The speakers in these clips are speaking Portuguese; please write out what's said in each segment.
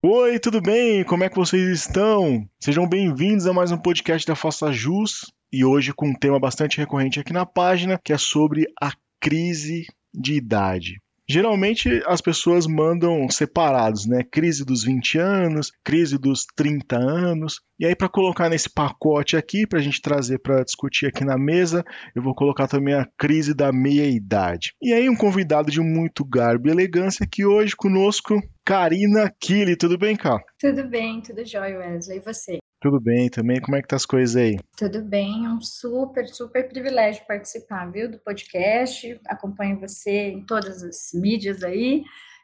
Oi, tudo bem? Como é que vocês estão? Sejam bem-vindos a mais um podcast da Faça Jus e hoje com um tema bastante recorrente aqui na página, que é sobre a crise de idade. Geralmente as pessoas mandam separados, né? Crise dos 20 anos, crise dos 30 anos. E aí, para colocar nesse pacote aqui, para a gente trazer para discutir aqui na mesa, eu vou colocar também a crise da meia-idade. E aí, um convidado de muito garbo e elegância aqui hoje conosco, Karina Kili. Tudo bem, Cá? Tudo bem, tudo jóia, Wesley. E você? Tudo bem também? Como é que tá as coisas aí? Tudo bem, é um super, super privilégio participar, viu, do podcast. Acompanho você em todas as mídias aí.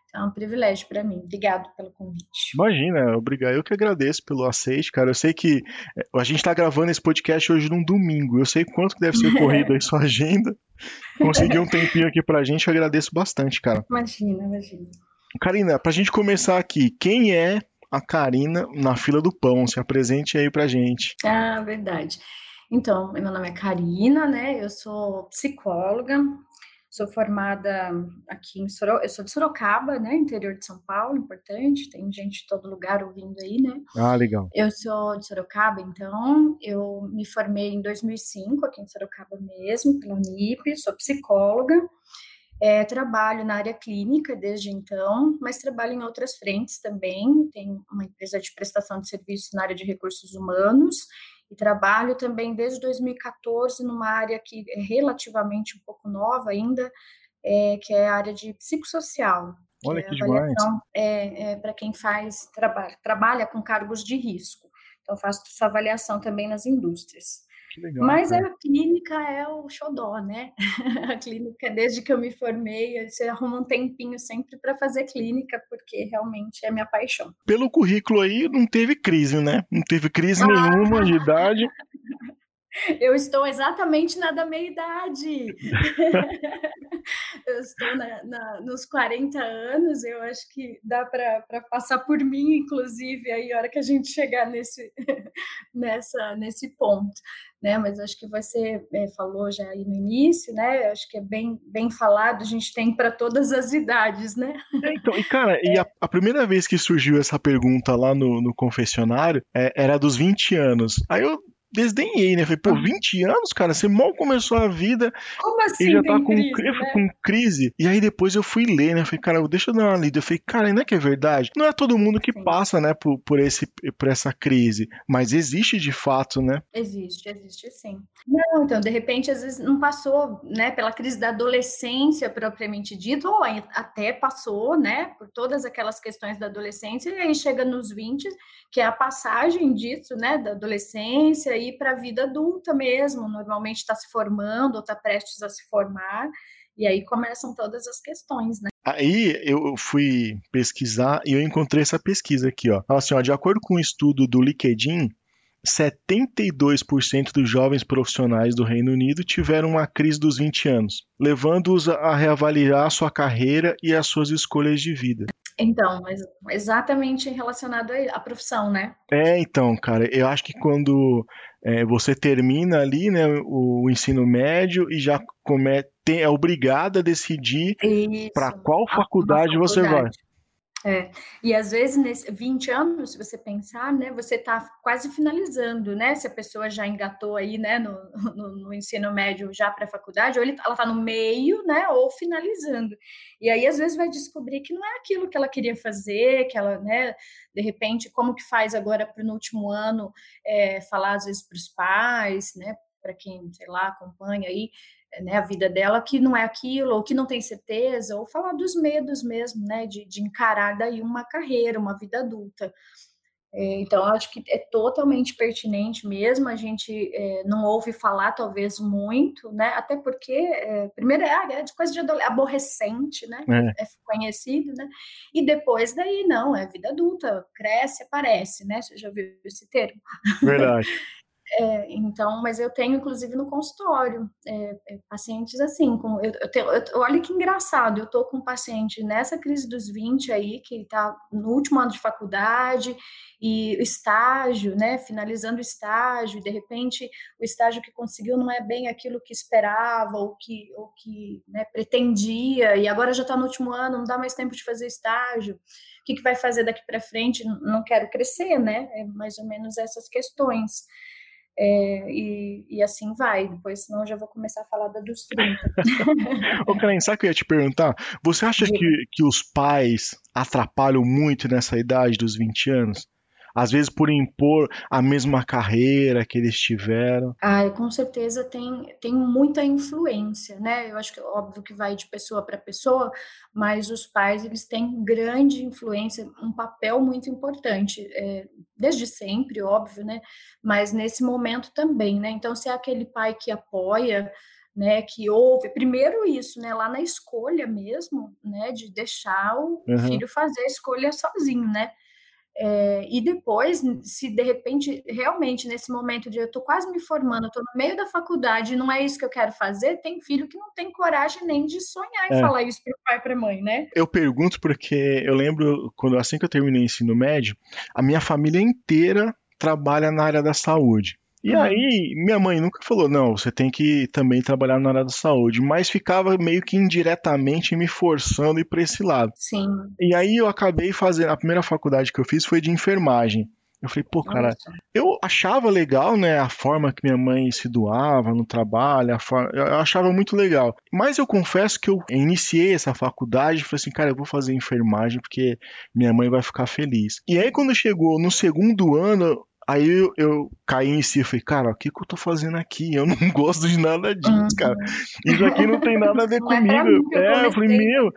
Então, é um privilégio para mim. Obrigado pelo convite. Imagina, obrigado. Eu que agradeço pelo aceite, cara. Eu sei que eh, a gente está gravando esse podcast hoje num domingo. Eu sei quanto que deve ser corrido aí sua agenda. Conseguir um tempinho aqui pra gente, eu agradeço bastante, cara. Imagina, imagina. Karina, pra gente começar aqui, quem é a Karina na fila do pão. Se apresente aí pra gente. Ah, verdade. Então, meu nome é Karina, né? Eu sou psicóloga, sou formada aqui em Sorocaba, eu sou de Sorocaba, né? Interior de São Paulo, importante, tem gente de todo lugar ouvindo aí, né? Ah, legal. Eu sou de Sorocaba, então eu me formei em 2005 aqui em Sorocaba mesmo, pela Unip, sou psicóloga. É, trabalho na área clínica desde então, mas trabalho em outras frentes também. Tenho uma empresa de prestação de serviços na área de recursos humanos e trabalho também desde 2014 numa área que é relativamente um pouco nova ainda, é, que é a área de psicossocial. Olha que, é que demais. É, é para quem faz traba, trabalha com cargos de risco. Então, faço essa avaliação também nas indústrias. Legal, Mas cara. a clínica é o xodó, né? A clínica, desde que eu me formei, você arruma um tempinho sempre para fazer clínica, porque realmente é minha paixão. Pelo currículo aí, não teve crise, né? Não teve crise ah. nenhuma de idade. Eu estou exatamente na da meia-idade. eu estou na, na, nos 40 anos, eu acho que dá para passar por mim, inclusive, aí a hora que a gente chegar nesse, nessa, nesse ponto. Né? Mas acho que você é, falou já aí no início, né? Acho que é bem, bem falado, a gente tem para todas as idades, né? É, então, e cara, é. e a, a, primeira vez que surgiu essa pergunta lá no, no confessionário é, era dos 20 anos. Aí eu desdenhei, né? Falei, pô, 20 anos, cara, você mal começou a vida Como assim, e já tá com crise, né? com crise. E aí depois eu fui ler, né? Falei, cara, deixa eu dar uma lida. Eu falei, cara, não é que é verdade? Não é todo mundo que passa, né, por, por, esse, por essa crise, mas existe de fato, né? Existe, existe sim. Não, então, de repente, às vezes não passou, né, pela crise da adolescência propriamente dito, ou até passou, né, por todas aquelas questões da adolescência, e aí chega nos 20, que é a passagem disso, né, da adolescência e para a vida adulta mesmo, normalmente está se formando ou está prestes a se formar, e aí começam todas as questões, né? Aí eu fui pesquisar e eu encontrei essa pesquisa aqui, ó. Fala assim, ó, de acordo com um estudo do LinkedIn, 72% dos jovens profissionais do Reino Unido tiveram uma crise dos 20 anos, levando-os a reavaliar sua carreira e as suas escolhas de vida. Então, exatamente relacionado à profissão, né? É, então, cara, eu acho que quando é, você termina ali, né, o, o ensino médio e já come, tem, é obrigado a decidir para qual faculdade, faculdade, você vai. É, e às vezes, nesses 20 anos, se você pensar, né, você está quase finalizando, né? Se a pessoa já engatou aí, né, no, no, no ensino médio já para a faculdade, ou ele, ela está no meio, né, ou finalizando. E aí, às vezes, vai descobrir que não é aquilo que ela queria fazer, que ela, né, de repente, como que faz agora para no último ano é, falar, às vezes, para os pais, né, para quem, sei lá, acompanha aí, né, a vida dela que não é aquilo, ou que não tem certeza, ou falar dos medos mesmo, né, de, de encarar daí uma carreira, uma vida adulta. É, então, acho que é totalmente pertinente mesmo, a gente é, não ouve falar talvez muito, né, até porque, é, primeiro é, é de coisa de aborrecente, né, é. conhecido, né, e depois daí, não, é vida adulta, cresce, aparece, né, você já viu esse termo? Verdade. É, então, mas eu tenho, inclusive, no consultório, é, é, pacientes assim, eu, eu tenho, eu, olha que engraçado, eu tô com um paciente nessa crise dos 20 aí, que está no último ano de faculdade, e estágio, né, finalizando o estágio, e de repente o estágio que conseguiu não é bem aquilo que esperava, ou que, ou que né, pretendia, e agora já está no último ano, não dá mais tempo de fazer estágio, que, que vai fazer daqui para frente? Não quero crescer, né? É mais ou menos essas questões. É, e, e, assim vai, depois senão eu já vou começar a falar da dos 30. Ô, Karen, sabe o que eu ia te perguntar? Você acha que, que os pais atrapalham muito nessa idade dos 20 anos? às vezes por impor a mesma carreira que eles tiveram? Ah, com certeza tem, tem muita influência, né? Eu acho que óbvio que vai de pessoa para pessoa, mas os pais eles têm grande influência, um papel muito importante, é, desde sempre, óbvio, né? Mas nesse momento também, né? Então, se é aquele pai que apoia, né, que houve, primeiro isso, né, lá na escolha mesmo, né, de deixar o uhum. filho fazer a escolha sozinho, né, é, e depois, se de repente, realmente, nesse momento de eu estou quase me formando, estou no meio da faculdade, não é isso que eu quero fazer, tem filho que não tem coragem nem de sonhar em é. falar isso para o pai e para a mãe, né? Eu pergunto porque eu lembro, quando assim que eu terminei o ensino médio, a minha família inteira trabalha na área da saúde. E uhum. aí, minha mãe nunca falou, não, você tem que também trabalhar na área da saúde, mas ficava meio que indiretamente me forçando ir para esse lado. Sim. E aí eu acabei fazendo, a primeira faculdade que eu fiz foi de enfermagem. Eu falei, pô, cara, Nossa. eu achava legal, né, a forma que minha mãe se doava no trabalho, forma, eu achava muito legal. Mas eu confesso que eu iniciei essa faculdade e falei assim, cara, eu vou fazer enfermagem porque minha mãe vai ficar feliz. E aí quando chegou no segundo ano, Aí eu, eu, caí em si e falei, cara, o que, que eu tô fazendo aqui? Eu não gosto de nada disso, uhum. cara. Isso aqui não tem nada a ver não é comigo. É, é eu falei, meu,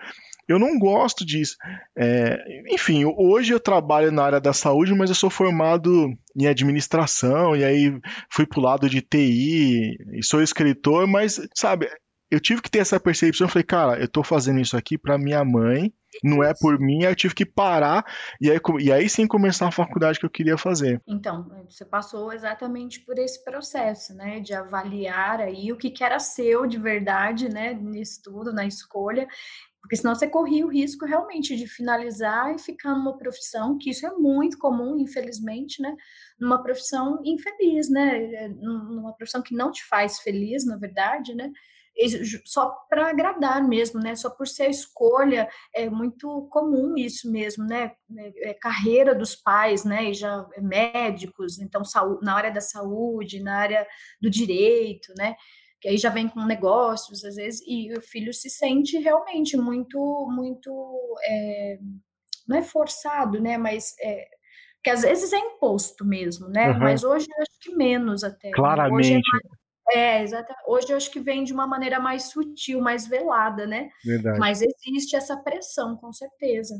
eu não gosto disso. É, enfim, hoje eu trabalho na área da saúde, mas eu sou formado em administração, e aí fui pro lado de TI, e sou escritor, mas, sabe, eu tive que ter essa percepção. Eu falei, cara, eu tô fazendo isso aqui para minha mãe, não é por mim. Aí eu tive que parar e aí, e aí sim começar a faculdade que eu queria fazer. Então, você passou exatamente por esse processo, né, de avaliar aí o que, que era seu de verdade, né, nisso tudo, na escolha. Porque senão você corria o risco realmente de finalizar e ficar numa profissão, que isso é muito comum, infelizmente, né? Numa profissão infeliz, né? Numa profissão que não te faz feliz, na verdade, né? Só para agradar mesmo, né? Só por ser a escolha, é muito comum isso mesmo, né? É, é carreira dos pais, né? E já é médicos, então na área da saúde, na área do direito, né? Que aí já vem com negócios às vezes e o filho se sente realmente muito, muito, é, não é forçado, né? Mas é, que às vezes é imposto mesmo, né? Uhum. Mas hoje eu acho que menos até. Claramente. Né? É é, exatamente. Hoje eu acho que vem de uma maneira mais sutil, mais velada, né? Verdade. Mas existe essa pressão, com certeza.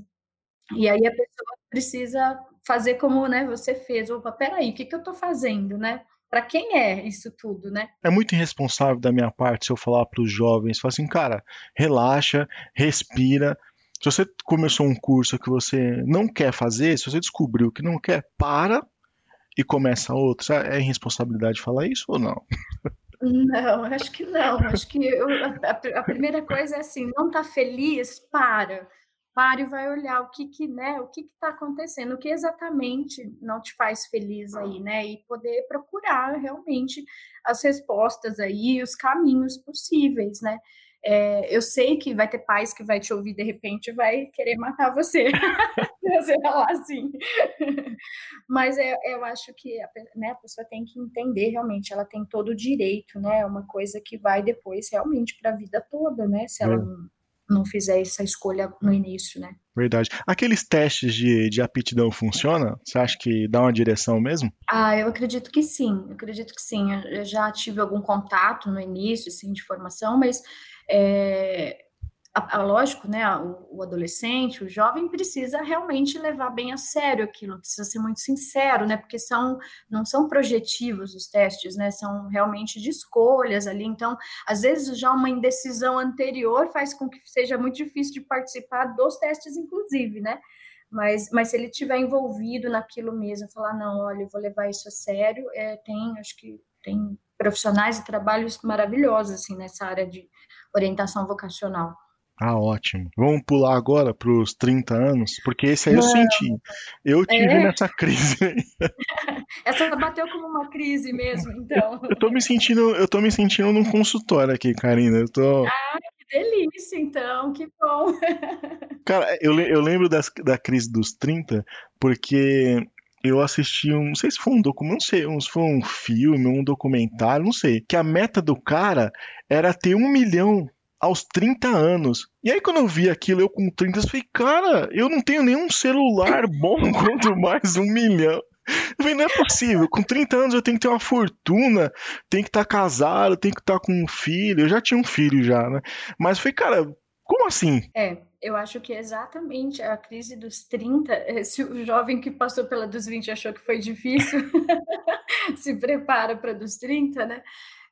E aí a pessoa precisa fazer como né, você fez. Opa, peraí, o que, que eu estou fazendo, né? Para quem é isso tudo, né? É muito irresponsável da minha parte se eu falar para os jovens, falar assim, cara, relaxa, respira. Se você começou um curso que você não quer fazer, se você descobriu que não quer, para e começa outro. É irresponsabilidade falar isso ou não? Não, acho que não. Acho que eu, a, a, primeira coisa é assim, não está feliz, para. Para e vai olhar o que que, né, o que que está acontecendo, o que exatamente não te faz feliz aí, né? E poder procurar realmente as respostas aí, os caminhos possíveis, né? É, eu sei que vai ter pais que vai te ouvir de repente e vai querer matar você. você falar assim. Mas é, eu acho que a, né, a pessoa tem que entender realmente, ela tem todo o direito, né? É uma coisa que vai depois realmente para a vida toda, né? Se ela é. não, não fizer essa escolha no início, né? Verdade. Aqueles testes de, de aptidão funcionam? Você acha que dá uma direção mesmo? Ah, eu acredito que sim. Eu acredito que sim. Eu já tive algum contato no início, assim, de formação, mas é, a, a, lógico, né, o, o, adolescente, o jovem precisa realmente levar bem a sério aquilo, precisa ser muito sincero, né, porque são, não são projetivos os testes, né, são realmente de escolhas ali, então, às vezes já uma indecisão anterior faz com que seja muito difícil de participar dos testes, inclusive, né, mas, mas se ele tiver envolvido naquilo mesmo, falar, não, olha, eu vou levar isso a sério, é, tem, acho que tem profissionais e trabalhos maravilhosos, assim, nessa área de orientação vocacional. Ah, ótimo. Vamos pular agora para os 30 anos, porque esse aí eu senti. Eu tive é? nessa crise. Essa bateu como uma crise mesmo, então. Eu, eu tô me sentindo, eu tô me sentindo num consultório aqui, Karina. Eu tô... Ah, que delícia, então, que bom. Cara, eu, eu lembro das, da crise dos 30, porque eu assisti um, não sei se foi um documento, não sei, se foi um filme, um documentário, não sei, que a meta do cara era ter um milhão aos 30 anos. E aí, quando eu vi aquilo, eu com 30, eu falei, cara, eu não tenho nenhum celular bom quanto mais um milhão. Eu falei, não é possível. Com 30 anos eu tenho que ter uma fortuna, tenho que estar tá casado, tenho que estar tá com um filho. Eu já tinha um filho já, né? Mas eu falei, cara, como assim? É, eu acho que é exatamente a crise dos 30, eh, se o jovem que passou pela dos 20 achou que foi difícil, se prepara para dos 30, né?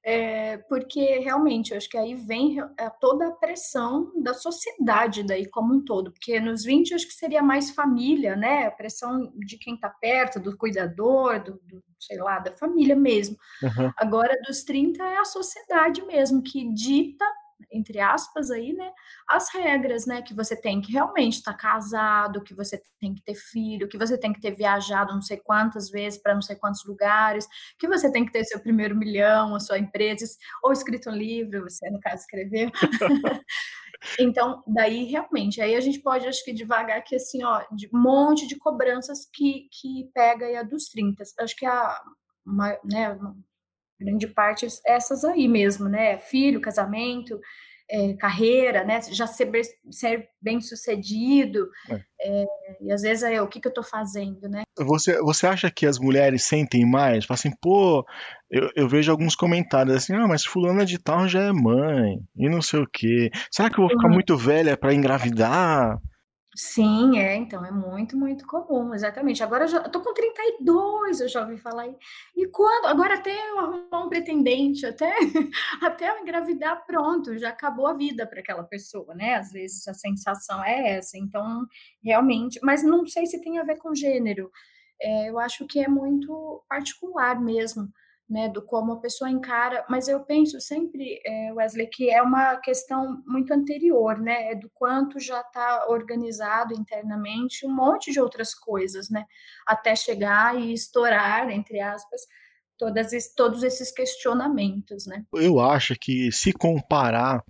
É, porque realmente eu acho que aí vem é, toda a pressão da sociedade daí como um todo, porque nos 20 eu acho que seria mais família, né? A pressão de quem está perto, do cuidador, do, do, sei lá, da família mesmo. Uhum. Agora, dos 30 é a sociedade mesmo que dita entre aspas aí, né, as regras, né, que você tem que realmente estar tá casado, que você tem que ter filho, que você tem que ter viajado não sei quantas vezes para não sei quantos lugares, que você tem que ter seu primeiro milhão, a sua empresa, ou escrito um livro, você no caso escreveu. então, daí realmente, aí a gente pode, acho que devagar que assim, ó, de um monte de cobranças que, que pega aí a dos 30. Acho que a uma, né, grande parte essas aí mesmo, né? Filho, casamento, é, carreira, né? Já ser, ser bem sucedido. É. É, e às vezes é o que, que eu estou fazendo, né? Você, você acha que as mulheres sentem mais? Fala assim, pô, eu, eu vejo alguns comentários assim, ah, mas fulana de tal já é mãe, e não sei o quê. Será que eu vou ficar uhum. muito velha para engravidar? Sim, é, então, é muito, muito comum, exatamente. Agora eu já tô com 32, eu já ouvi falar. E quando? Agora até eu arrumar um pretendente, até, até eu engravidar, pronto, já acabou a vida para aquela pessoa, né? Às vezes a sensação é essa. Então, realmente, mas não sei se tem a ver com gênero. É, eu acho que é muito particular mesmo né, do como a pessoa encara, mas eu penso sempre, é, Wesley, que é uma questão muito anterior, né, é do quanto já está organizado internamente um monte de outras coisas, né, até chegar e estourar, entre aspas, todas, todos esses questionamentos, né. Eu acho que se comparar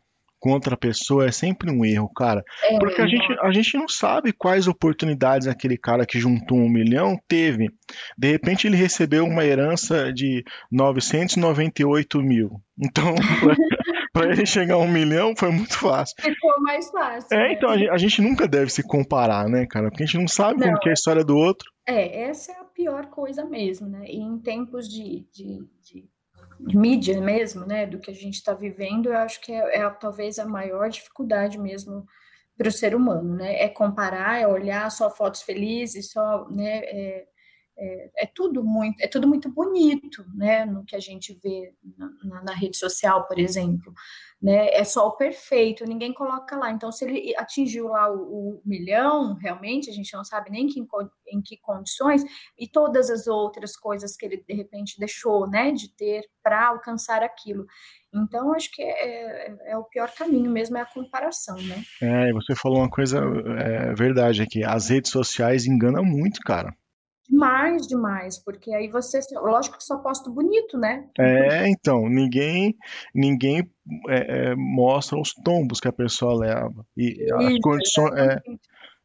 com outra pessoa é sempre um erro, cara. É, Porque a gente, a gente não sabe quais oportunidades aquele cara que juntou um milhão teve. De repente ele recebeu uma herança de 998 mil. Então, para ele chegar a um milhão foi muito fácil. Ficou mais fácil. É, né? então a gente, a gente, nunca deve se comparar, né, cara? Porque a gente não sabe não, como que é a história do outro. É, essa é a pior coisa mesmo, né? E em tempos de, de, de de mídia mesmo, né, do que a gente está vivendo, eu acho que é, é, talvez a maior dificuldade mesmo para o ser humano, né, é comparar, é olhar só fotos felizes, só, né, é, é, é, tudo muito, é tudo muito bonito, né, no que a gente vê na, na, rede social, por exemplo, né, é só o perfeito, ninguém coloca lá, então se ele atingiu lá o, o milhão, realmente, a gente não sabe nem que, em que condições, e todas as outras coisas que ele, de repente, deixou, né, de ter para alcançar aquilo, então, acho que é, é, é, o pior caminho mesmo, é a comparação, né? É, você falou uma coisa é, verdade aqui, as redes sociais enganam muito, cara. Demais, demais, porque aí você, lógico que só posto bonito, né? É, então, ninguém ninguém é, é, mostra os tombos que a pessoa leva. E as condições. É,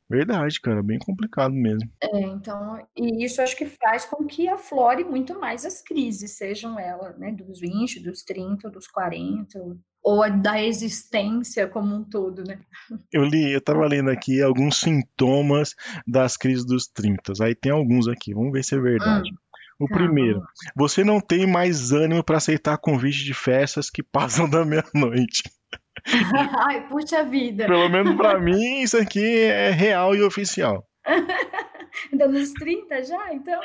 verdade, cara, bem complicado mesmo. É, então, e isso acho que faz com que aflore muito mais as crises, sejam elas, né, dos 20, dos 30, dos 40, ou da existência como um todo, né? Eu li, eu estava lendo aqui alguns sintomas das crises dos 30. Aí tem alguns aqui, vamos ver se é verdade. Hum, o calma. primeiro, você não tem mais ânimo para aceitar convite de festas que passam da meia-noite. Ai, puxa vida. Pelo menos para mim, isso aqui é real e oficial. Ainda nos 30 já, então?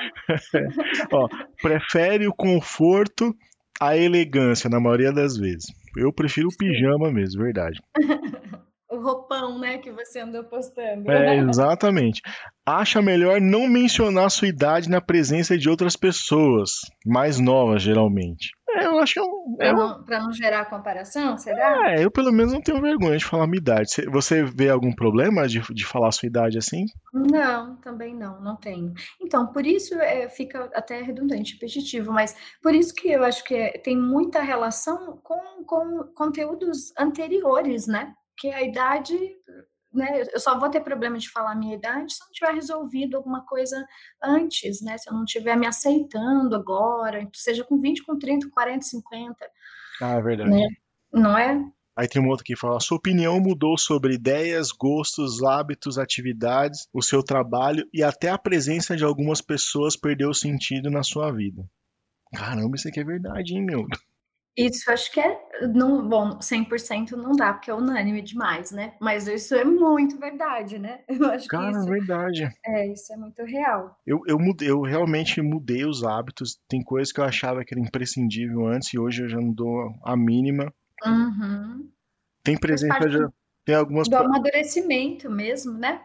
Ó, prefere o conforto à elegância na maioria das vezes. Eu prefiro o pijama mesmo, verdade. o roupão, né, que você andou postando. É, exatamente. Acha melhor não mencionar sua idade na presença de outras pessoas, mais novas, geralmente. É, eu acho que eu, Para não, pra não gerar comparação, será? É, eu pelo menos não tenho vergonha de falar minha idade. Você- vê algum problema de, de falar sua idade assim? Não, também não, não tenho. Então, por isso é, fica até redundante, repetitivo, mas por isso que eu acho que é- tem muita relação com, com conteúdos anteriores, né? Que a idade, né? Eu só vou ter problema de falar a minha idade se eu não tiver resolvido alguma coisa antes, né? Se eu não estiver me aceitando agora, seja com 20, com 30, 40, 50, Ah, é verdade. né? Não é? Aí tem um outro que fala: sua opinião mudou sobre ideias, gostos, hábitos, atividades, o seu trabalho e até a presença de algumas pessoas perdeu sentido na sua vida. Caramba, isso aqui é verdade, hein, meu? Isso acho que é, não, bom, 100% não dá, porque é unânime demais, né? Mas isso é muito verdade, né? Eu acho que Cara, é isso verdade. é, isso é muito real. Eu, eu, mudei, eu realmente mudei os hábitos. Tem coisas que eu achava que era imprescindível antes e hoje eu já não dou a mínima. Uhum. Tem parte de. Tem algumas. do amadurecimento mesmo, né?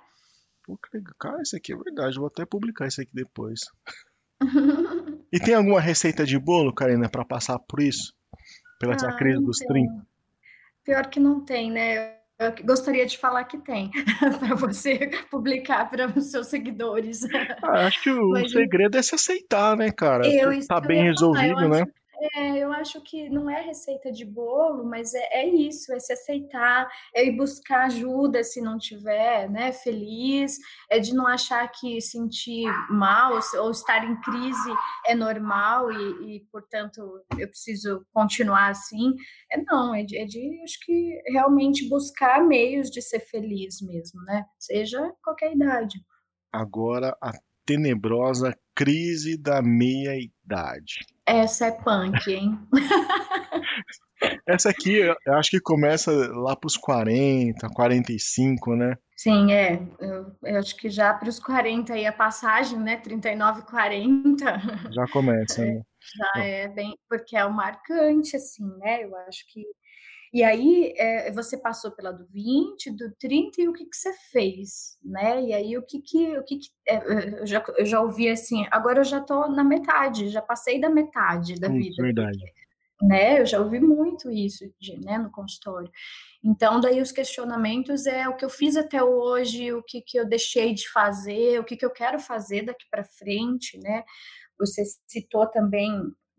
Pô, que. Cara, isso aqui é verdade. Eu vou até publicar isso aqui depois. E tem alguma receita de bolo, Karina, pra passar por isso? Pela Ah, crise dos tem. 30? Pior que não tem, né? Eu gostaria de falar que tem, para você publicar para os seus seguidores. Ah, acho que o Mas segredo é se aceitar, né, cara? Eu, Tá bem ia falar, resolvido, né? É, eu acho que não é receita de bolo, mas é, é isso, é se aceitar, é ir buscar ajuda se não tiver, né, feliz, é de não achar que sentir mal ou, ou estar em crise é normal e, e, portanto, eu preciso continuar assim. É não, é de, é de, acho que realmente buscar meios de ser feliz mesmo, né, seja qualquer idade. Agora a tenebrosa crise da meia-idade. Essa é punk, hein? Essa aqui eu acho que começa lá pros 40, 45, né? Sim, é. Eu, eu acho que já para os 40 aí a passagem, né? 39, 40, Já começa, né? já é bem, porque é o marcante, assim, né? Eu acho que. E aí é, você passou pela do 20, do 30 e o que, que você fez, né? E aí o que que. O que, que é, eu, já, eu já ouvi assim, agora eu já tô na metade, já passei da metade da Putz, vida. verdade. né? Eu já ouvi muito isso, de, né, no consultório. Então, daí os questionamentos é o que eu fiz até hoje, o que, que eu deixei de fazer, o que, que eu quero fazer daqui para frente, né? Você citou também,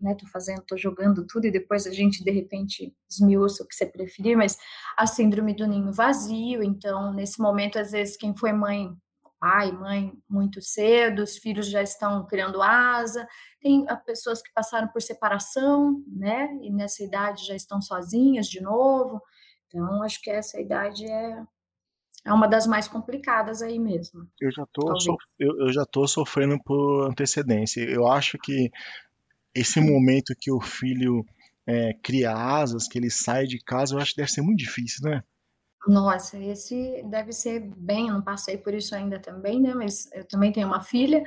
né? Tô fazendo, tô jogando tudo e depois a gente de repente esmiuça o que você preferir, mas a síndrome do ninho vazio. Então, nesse momento, às vezes quem foi mãe pai, mãe muito cedo, os filhos já estão criando asa, tem pessoas que passaram por separação, né? E nessa idade já estão sozinhas de novo. Então, acho que essa idade é, é uma das mais complicadas aí mesmo. Eu já tô, eu, eu já tô sofrendo por antecedência. Eu acho que esse momento que o filho é, cria asas, que ele sai de casa, eu acho que deve ser muito difícil, né? Nossa, esse deve ser bem, eu não passei por isso ainda também, né? Mas eu também tenho uma filha,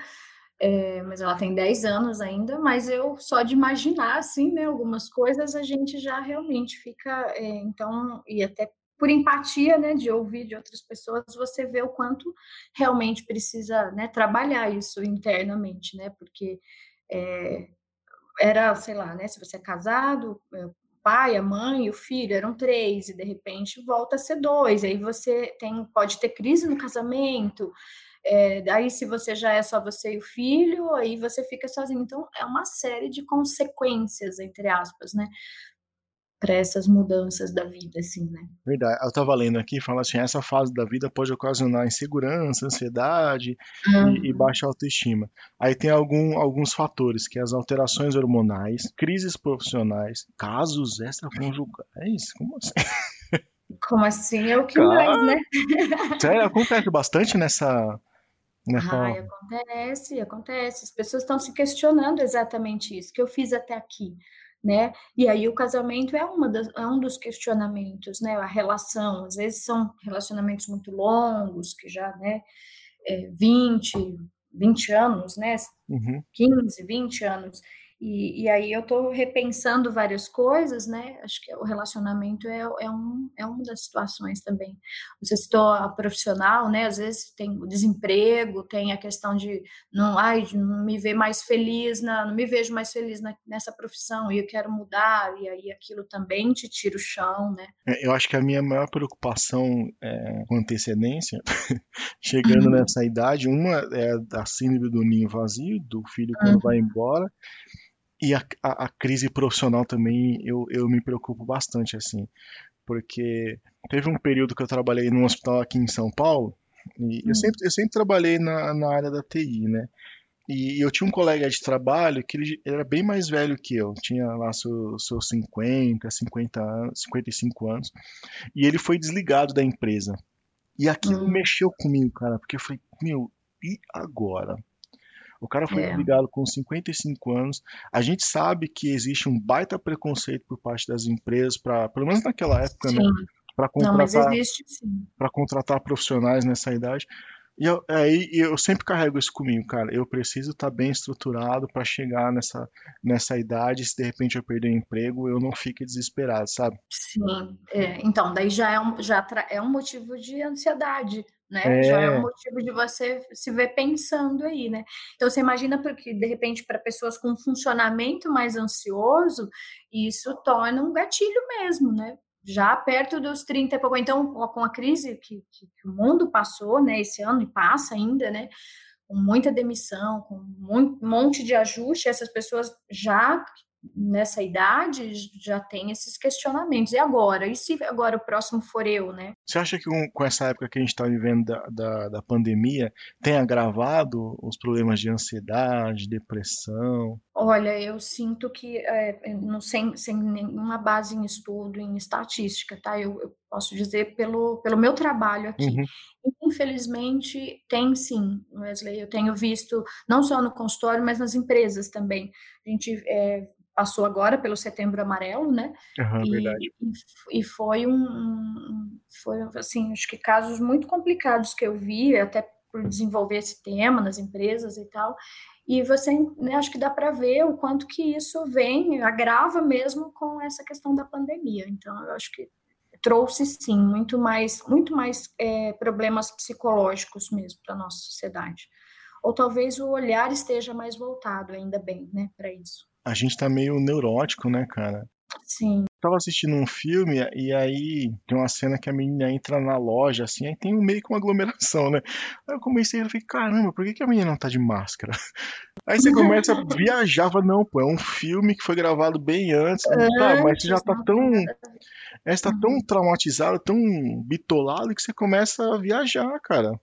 é, mas ela tem 10 anos ainda, mas eu só de imaginar, assim, né, algumas coisas, a gente já realmente fica, é, então, e até por empatia, né, de ouvir de outras pessoas, você vê o quanto realmente precisa, né, trabalhar isso internamente, né, porque é, era, sei lá, né, se você é casado, é, pai, a mãe, o filho eram três, e de repente volta a ser dois, aí você tem, pode ter crise no casamento, é, se você já é só você e o filho, aí você fica sozinho. Então é uma série de consequências, entre aspas, né? Para essas mudanças da vida, assim, né? Verdade. Eu tava lendo aqui, fala assim, essa fase da vida pode ocasionar insegurança, ansiedade e, e Uhum. baixa autoestima. Aí tem algum, alguns fatores, que é as alterações hormonais, crises profissionais, casos extraconjugais, como assim? Como assim? É o que Cara, mais, né? sério, acontece bastante nessa, nessa... Ai, acontece, acontece. As pessoas estão se questionando exatamente isso, que eu fiz até aqui, né? E aí o casamento é, uma das, é um dos questionamentos, né? A relação, às vezes são relacionamentos muito longos, que já, né, é 20, 20 anos, né? Uhum. 15, 20 anos. E, e, aí eu estou repensando várias coisas, né? Acho que o relacionamento é, é, um, é uma das situações também. Você citou a profissional, né? Às vezes tem o desemprego, tem a questão de não, ai, de não me ver mais feliz, na, não me vejo mais feliz na, nessa profissão e eu quero mudar, e aí aquilo também te tira o chão, né? É, eu acho que a minha maior preocupação é, com antecedência, chegando uhum. nessa idade, uma é a síndrome do ninho vazio, do filho quando uhum. vai embora, e a, a, a, crise profissional também eu, eu me preocupo bastante, assim, porque teve um período que eu trabalhei num hospital aqui em São Paulo, e hum. eu, sempre, eu sempre trabalhei na, na área da TI, né? E eu tinha um colega de trabalho que ele, era bem mais velho que eu, tinha lá seus, seus 50, 50 anos, 55 anos, e ele foi desligado da empresa. E aquilo hum. mexeu comigo, cara, porque eu falei, meu, e agora? O cara foi é. ligado com 55 anos. A gente sabe que existe um baita preconceito por parte das empresas, para pelo menos naquela época, né, sim. né? Para contratar, Para contratar profissionais nessa idade. E eu, aí eu sempre carrego isso comigo, cara. Eu preciso estar tá bem estruturado para chegar nessa, nessa idade. Se de repente eu perder o emprego, eu não fique desesperado, sabe? Sim. É, então, daí já é um, já é um motivo de ansiedade, né? É. Já é um motivo de você se ver pensando aí, né? Então você imagina porque de repente para pessoas com um funcionamento mais ansioso, isso torna um gatilho mesmo, né? Já perto dos 30 e pouco, então com a crise que, que, que o mundo passou, né, esse ano e passa ainda, né? Com muita demissão, com um monte de ajuste, essas pessoas já nessa idade já tem esses questionamentos. E agora? E se agora o próximo for eu, né? Você acha que com essa época que a gente está vivendo da, da, da, pandemia tem agravado os problemas de ansiedade, depressão? Olha, eu sinto que, é, não, sem, sem nenhuma base em estudo, em estatística, tá? Eu, eu posso dizer pelo, pelo meu trabalho aqui. Uhum. Infelizmente, tem sim, Wesley. Eu tenho visto, não só no consultório, mas nas empresas também. A gente é, passou agora pelo Setembro Amarelo, né? Uhum, e, verdade. E, foi um, foi assim, acho que casos muito complicados que eu vi, até por desenvolver esse tema nas empresas e tal. E você, né, acho que dá para ver o quanto que isso vem, agrava mesmo com essa questão da pandemia. Então, eu acho que trouxe sim muito mais, muito mais é, problemas psicológicos mesmo para nossa sociedade. Ou talvez o olhar esteja mais voltado, ainda bem, né, para isso a gente tá meio neurótico, né, cara? Sim. Tava assistindo um filme e aí tem uma cena que a menina entra na loja, assim, aí tem um meio que uma aglomeração, né? Aí eu comecei a ficar, caramba, por que, que a menina não tá de máscara? Aí você começa a viajar, fala, não, pô, é um filme que foi gravado bem antes, né? tá, mas você já tá tão. É, você tá tão traumatizado, tão bitolado que você começa a viajar, cara.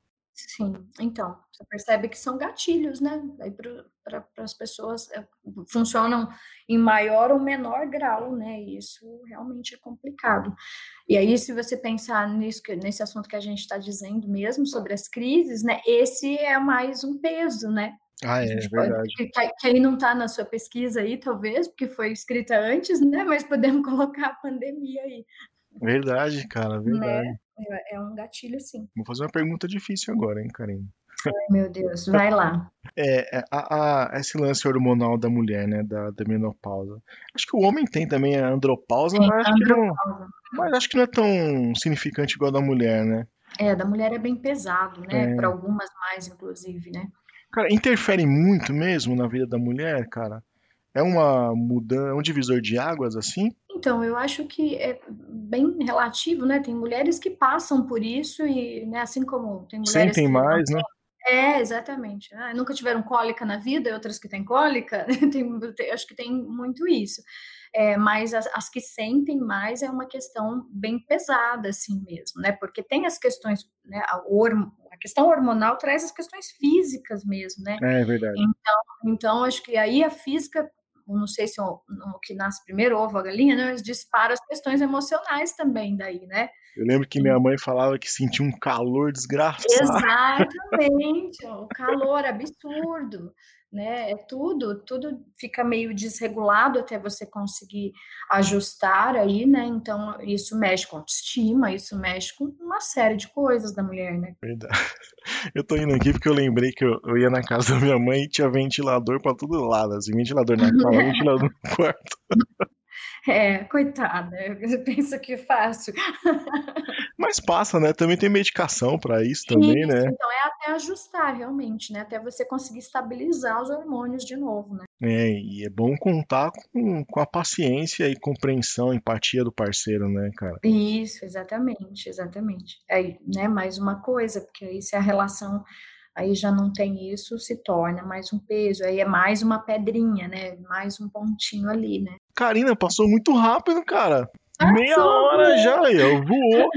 Sim, então, você percebe que são gatilhos, né? Aí para as pessoas é, funcionam em maior ou menor grau, né? E isso realmente é complicado. E aí, se você pensar nisso, nesse assunto que a gente está dizendo mesmo, sobre as crises, né? Esse é mais um peso, né? Ah, é, é verdade. Pode, que, aí não está na sua pesquisa aí, talvez, porque foi escrita antes, né? Mas podemos colocar a pandemia aí. Verdade, cara, né? verdade. Né? É, um gatilho, sim. Vou fazer uma pergunta difícil agora, hein, Karine? Ai, meu Deus, vai lá. É, é, a, a, esse lance hormonal da mulher, né, da, da menopausa. Acho que o homem tem também a andropausa, mas, acho andropausa. Não, mas acho que não é tão significante igual a da mulher, né? É, da mulher é bem pesado, né? É. Para algumas mais, inclusive, né? Cara, interfere muito mesmo na vida da mulher, cara? É uma mudança, é um divisor de águas assim? Então, eu acho que é bem relativo, né? Tem mulheres que passam por isso e, né, assim como tem mulheres Sentem mais, né? É, exatamente. Ah, nunca tiveram cólica na vida, e outras que têm cólica, tem, tem, acho que tem muito isso. É, mas as, as, que sentem mais é uma questão bem pesada, assim mesmo, né? Porque tem as questões, né? A, a questão hormonal traz as questões físicas mesmo, né? É, é verdade. Então, então acho que aí a física não sei se o, o que nasce primeiro, ovo, a galinha, né? Mas dispara as questões emocionais também daí, né? Eu lembro que minha mãe falava que sentia um calor desgraçado. Exatamente, o calor absurdo. Né? É tudo, tudo fica meio desregulado até você conseguir ajustar aí, né? Então, isso mexe com autoestima, isso mexe com uma série de coisas da mulher, né? Verdade. Eu tô indo aqui porque eu lembrei que eu, eu ia na casa da minha mãe e tinha ventilador pra todo lado, assim, ventilador na sala, ventilador no quarto. É, coitada, eu penso que fácil. Mas passa, né? Também tem medicação para isso também, Isso, né? então é até ajustar realmente, né? Até você conseguir estabilizar os hormônios de novo, né? É, e é bom contar com, com a paciência e compreensão, empatia do parceiro, né, cara? Isso, exatamente, exatamente. Aí, né, mais uma coisa, porque aí se a relação aí já não tem isso, se torna mais um peso, aí é mais uma pedrinha, né? Mais um pontinho ali, né? Karina, passou muito rápido, cara. Meia hora né? já, eu voou.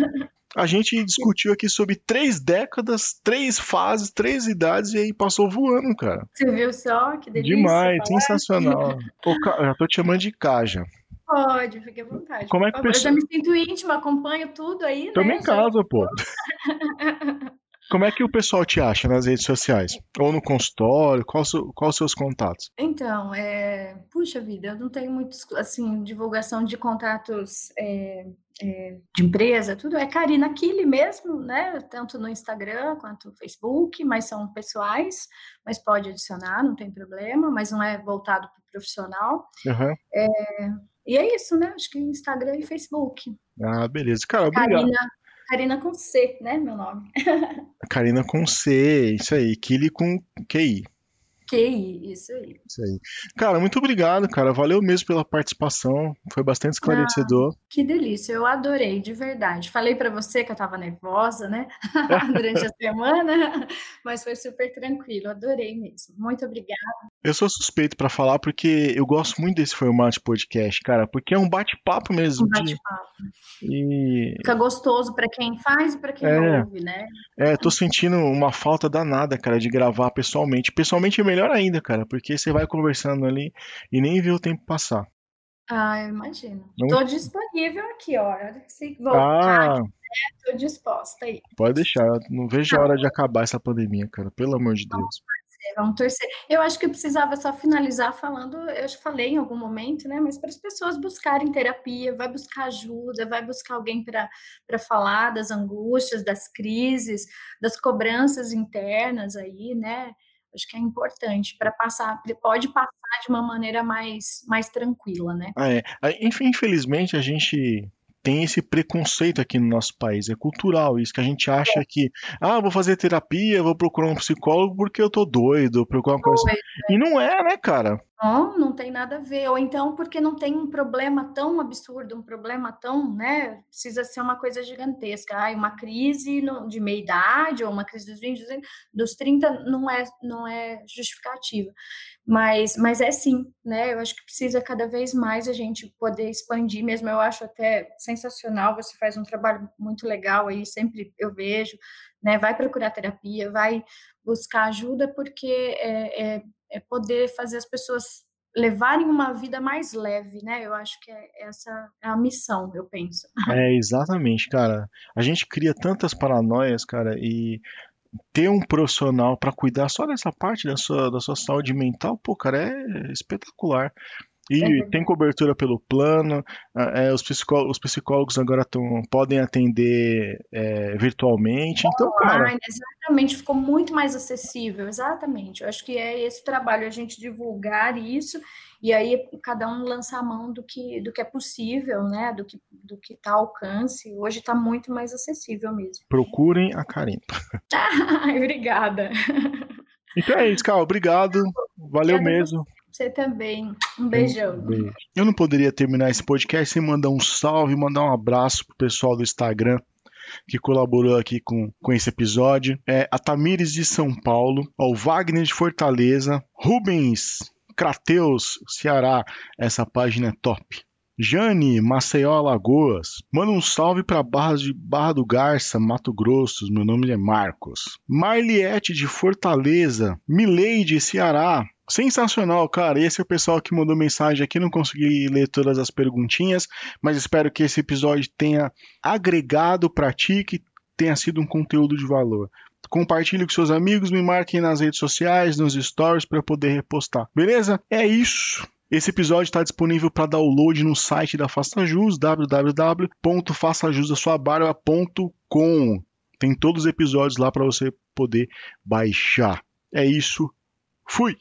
A gente discutiu aqui sobre três décadas, três fases, três idades e aí passou voando, cara. Você viu só que delícia? Demais, falar? sensacional. Ô, Ca- eu já tô te chamando de Caja. Pode, fique à vontade. Como é que favor. Eu já me sinto íntima, acompanho tudo aí, Tamo né? em Já- casa, pô. Como é que o pessoal te acha nas redes sociais? Ou no consultório? Quais os seus contatos? Então, é... puxa vida, eu não tenho muito, assim, divulgação de contatos é, é, de empresa, tudo é Karina Kili mesmo, né? Tanto no Instagram quanto no Facebook, mas são pessoais, mas pode adicionar, não tem problema, mas não é voltado para o profissional. Aham. E é isso, né? Acho que Instagram e Facebook. Ah, beleza. Cara, obrigado. Karina, Karina com C, né? Meu nome. Karina com C, isso aí. Kili com QI. QI, isso aí. Isso aí. Cara, muito obrigado, cara. Valeu mesmo pela participação. Foi bastante esclarecedor. Que delícia, eu adorei, de verdade. Falei para você que eu estava nervosa, né? Durante a semana, mas foi super tranquilo, adorei mesmo. Muito obrigada. Eu sou suspeito pra falar porque eu gosto muito desse formato de podcast, cara, porque é um bate-papo mesmo. Um bate-papo. E Fica gostoso para quem faz e para quem É. ouve, né? é, tô sentindo uma falta danada, cara, de gravar pessoalmente. Pessoalmente é melhor ainda, cara, porque você vai conversando ali e nem vê o tempo passar. Ah, eu imagino. Não- Estou disponível aqui, ó. Se voltar, Ah, estou disposta aí. pode deixar. Eu Não vejo a hora de acabar essa pandemia, cara. Pelo amor de Deus. Vamos torcer. Eu acho que eu precisava só finalizar falando, eu já falei em algum momento, né? Mas para as pessoas buscarem terapia, vai buscar ajuda, vai buscar alguém para falar das angústias, das crises, das cobranças internas aí, né? Acho que é importante para passar, pode passar de uma maneira mais, mais tranquila, né? Ah, é. Ah, infelizmente a gente tem esse preconceito aqui no nosso país. É cultural isso, que a gente acha que, ah, vou fazer terapia, vou procurar um psicólogo porque eu tô doido, procurar uma coisa. Doido, E não é, né, cara? Não, não tem nada a ver. Ou então porque não tem um problema tão absurdo, um problema tão, né? Precisa ser uma coisa gigantesca. Ai, uma crise de meia idade ou uma crise dos 20, dos- dos 30 não é, não é justificativa. Mas, mas é sim, né? Eu acho que precisa cada vez mais a gente poder expandir mesmo. Eu acho até sensacional. Você faz um trabalho muito legal aí, sempre eu vejo, né? Vai procurar terapia, vai buscar ajuda, porque é, é é poder fazer as pessoas levarem uma vida mais leve, né? Eu acho que é essa é a missão, eu penso. É, exatamente, cara. A gente cria tantas paranoias, cara, e ter um profissional pra cuidar só dessa parte da sua, da sua saúde mental, pô, cara, é espetacular. E verdade. tem cobertura pelo plano, ah, é, os, psicó- os psicólogos agora tão, podem atender é, virtualmente. Então, cara, Online, exatamente, ficou muito mais acessível, exatamente. Eu acho que é esse trabalho, a gente divulgar isso e aí cada um lançar a mão do que, do que é possível, né? Do que do que está alcance. Hoje está muito mais acessível mesmo. procurem a Karina. Ai, obrigada. Então é isso, cara. Obrigado. Valeu Obrigada mesmo. Você também. Um beijão. Eu não poderia terminar esse podcast sem mandar um salve, mandar um abraço pro pessoal do Instagram que colaborou aqui com, com esse episódio. É a Tamires de São Paulo, ó, o Wagner de Fortaleza, Rubens Crateus, Ceará. Essa página é top. Jane, Maceió, Alagoas. Manda um salve para Barra, de, Barra do Garça, Mato Grosso. Meu nome é Marcos. Marliette de Fortaleza. Mileide, Ceará. Sensacional, cara. Esse é o pessoal que mandou mensagem aqui. Não consegui ler todas as perguntinhas, mas espero que esse episódio tenha agregado para ti, que tenha sido um conteúdo de valor. compartilhe com seus amigos, me marquem nas redes sociais, nos stories para poder repostar. Beleza? É isso. Esse episódio está disponível para download no site da Faça Jus, www.façajusdasuabarba.com. Tem todos os episódios lá para você poder baixar. É isso. Fui!